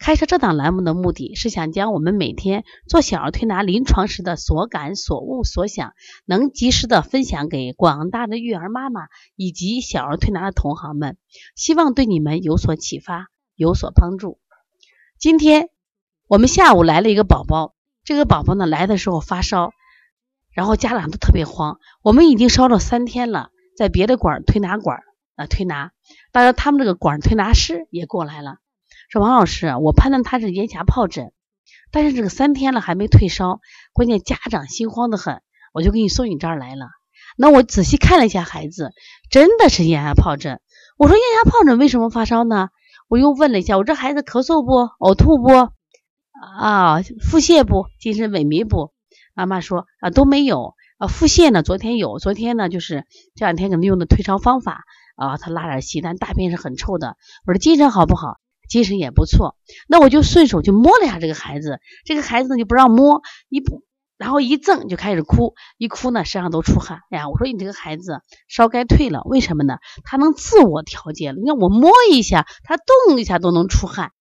开设这档栏目的目的是想将我们每天做小儿推拿临床时的所感、所悟、所想，能及时的分享给广大的育儿妈妈以及小儿推拿的同行们，希望对你们有所启发、有所帮助。今天我们下午来了一个宝宝，这个宝宝呢来的时候发烧，然后家长都特别慌。我们已经烧了三天了，在别的馆推拿馆啊推拿，当然他们这个馆推拿师也过来了。说王老师，我判断他是咽峡疱疹，但是这个三天了还没退烧，关键家长心慌的很，我就给你送你这儿来了。那我仔细看了一下孩子，真的是咽峡疱疹。我说咽峡疱疹为什么发烧呢？我又问了一下，我这孩子咳嗽不？呕吐不？啊，腹泻不？精神萎靡不？妈妈说啊都没有啊，腹泻呢昨天有，昨天呢就是这两天可能用的退烧方法啊，他拉点稀，但大便是很臭的。我说精神好不好？精神也不错，那我就顺手就摸了一下这个孩子，这个孩子呢就不让摸，一不然后一赠就开始哭，一哭呢身上都出汗。哎呀，我说你这个孩子烧该退了，为什么呢？他能自我调节了。你看我摸一下，他动一下都能出汗，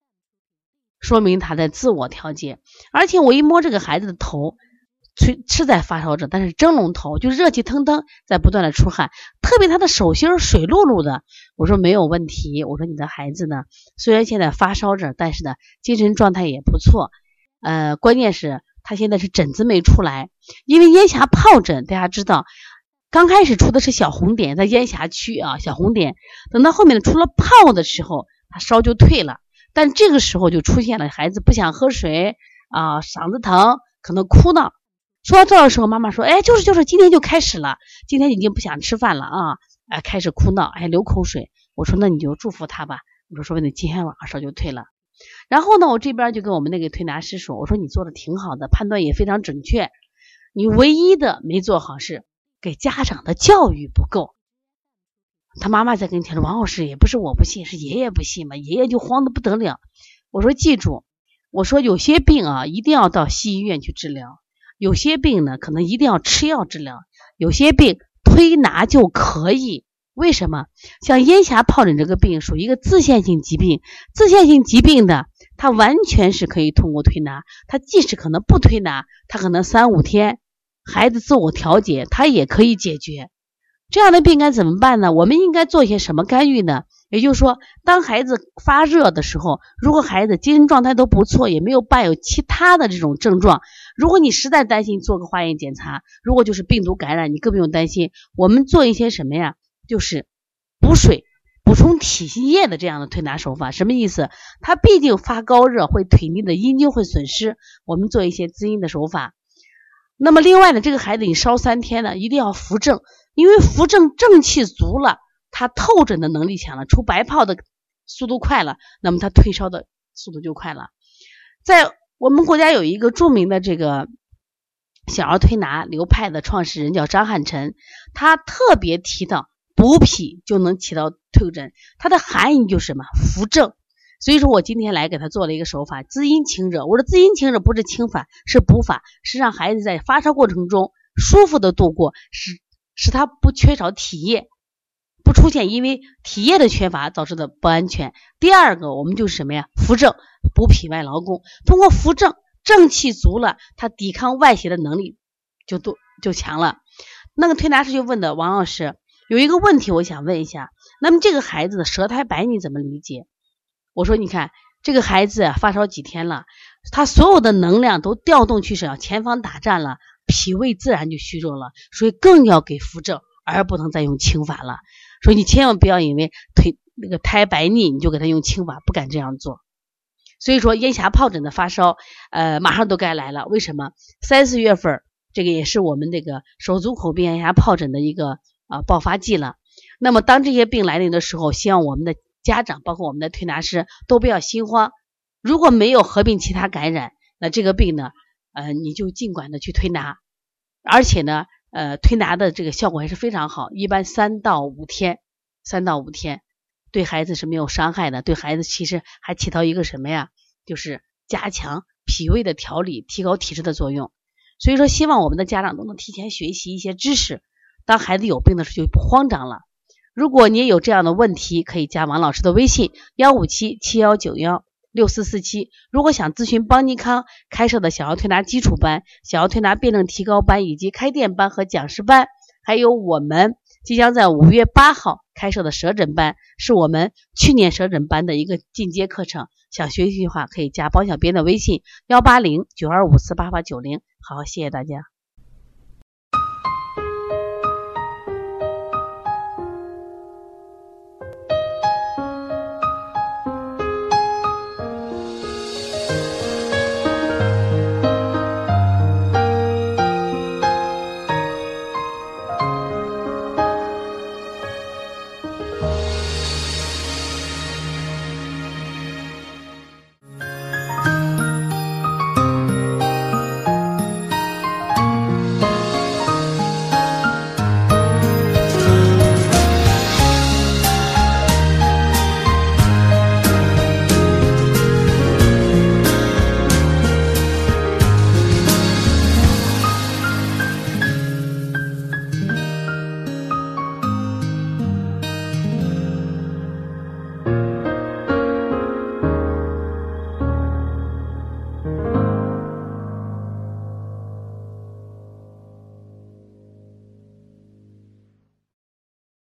说明他在自我调节。而且我一摸这个孩子的头。是是在发烧着，但是蒸笼头就热气腾腾，在不断的出汗，特别他的手心水漉漉的。我说没有问题，我说你的孩子呢，虽然现在发烧着，但是呢精神状态也不错。呃，关键是他现在是疹子没出来，因为咽峡疱疹，大家知道，刚开始出的是小红点在咽峡区啊，小红点，等到后面出了泡的时候，他烧就退了，但这个时候就出现了孩子不想喝水啊，嗓子疼，可能哭闹。说到这的时候，妈妈说：“哎，就是就是，今天就开始了，今天已经不想吃饭了啊，哎，开始哭闹，哎，流口水。”我说：“那你就祝福他吧。”我说：“说不定今天晚上烧就退了。”然后呢，我这边就跟我们那个推拿师说：“我说你做的挺好的，判断也非常准确，你唯一的没做好是给家长的教育不够。”他妈妈在跟前说：“王老师也不是我不信，是爷爷不信嘛，爷爷就慌得不得了。”我说：“记住，我说有些病啊，一定要到西医院去治疗。”有些病呢，可能一定要吃药治疗；有些病推拿就可以。为什么？像咽峡疱疹这个病属于一个自限性疾病，自限性疾病的，它完全是可以通过推拿。它即使可能不推拿，它可能三五天，孩子自我调节，它也可以解决。这样的病该怎么办呢？我们应该做些什么干预呢？也就是说，当孩子发热的时候，如果孩子精神状态都不错，也没有伴有其他的这种症状，如果你实在担心，做个化验检查，如果就是病毒感染，你更不用担心。我们做一些什么呀？就是补水、补充体液的这样的推拿手法。什么意思？他毕竟发高热，会体内的阴经会损失，我们做一些滋阴的手法。那么另外呢，这个孩子你烧三天呢，一定要扶正，因为扶正正气足了。他透疹的能力强了，出白泡的速度快了，那么他退烧的速度就快了。在我们国家有一个著名的这个小儿推拿流派的创始人叫张汉臣，他特别提到补脾就能起到退疹，它的含义就是什么？扶正。所以说我今天来给他做了一个手法，滋阴清热。我说滋阴清热不是清法，是补法，是让孩子在发烧过程中舒服的度过，使使他不缺少体液。不出现因为体液的缺乏导致的不安全。第二个，我们就是什么呀？扶正补脾外劳宫，通过扶正，正气足了，他抵抗外邪的能力就多就强了。那个推拿师就问的王老师有一个问题，我想问一下，那么这个孩子的舌苔白你怎么理解？我说你看这个孩子发烧几天了，他所有的能量都调动去向前方打战了，脾胃自然就虚弱了，所以更要给扶正，而不能再用清法了。所以你千万不要因为腿那个苔白腻，你就给他用清法，不敢这样做。所以说咽峡疱疹的发烧，呃，马上都该来了。为什么？三四月份这个也是我们这个手足口病咽峡疱疹的一个啊爆发季了。那么当这些病来临的时候，希望我们的家长，包括我们的推拿师，都不要心慌。如果没有合并其他感染，那这个病呢，呃，你就尽管的去推拿，而且呢。呃，推拿的这个效果还是非常好，一般三到五天，三到五天对孩子是没有伤害的，对孩子其实还起到一个什么呀？就是加强脾胃的调理、提高体质的作用。所以说，希望我们的家长都能提前学习一些知识，当孩子有病的时候就不慌张了。如果你也有这样的问题，可以加王老师的微信：幺五七七幺九幺六四四七。如果想咨询邦尼康开设的小儿推拿基础班、小儿推拿辩证提高班以及开店班和讲师班，还有我们。即将在五月八号开设的舌诊班，是我们去年舌诊班的一个进阶课程。想学习的话，可以加包小编的微信：幺八零九二五四八八九零。好，谢谢大家。